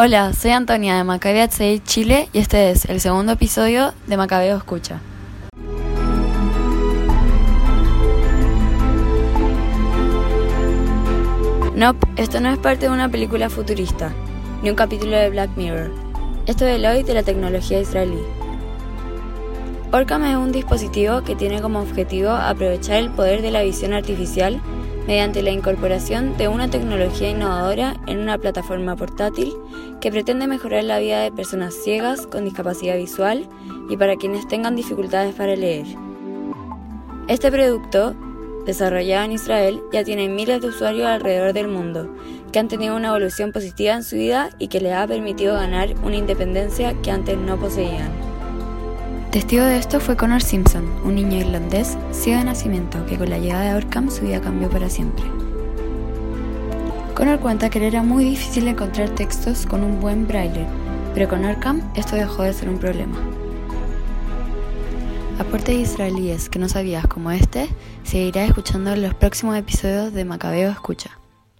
Hola, soy Antonia de Macabeo 6 Chile y este es el segundo episodio de Macabeo Escucha. Nope, esto no es parte de una película futurista, ni un capítulo de Black Mirror. Esto es el hoy de la tecnología israelí. Orcam es un dispositivo que tiene como objetivo aprovechar el poder de la visión artificial mediante la incorporación de una tecnología innovadora en una plataforma portátil que pretende mejorar la vida de personas ciegas con discapacidad visual y para quienes tengan dificultades para leer. Este producto, desarrollado en Israel, ya tiene miles de usuarios alrededor del mundo, que han tenido una evolución positiva en su vida y que les ha permitido ganar una independencia que antes no poseían. Testigo de esto fue Connor Simpson, un niño irlandés ciego de nacimiento que con la llegada de Orcam su vida cambió para siempre. Connor cuenta que era muy difícil encontrar textos con un buen braille, pero con Orcam esto dejó de ser un problema. Aportes israelíes que no sabías como este, seguirás escuchando en los próximos episodios de Macabeo Escucha.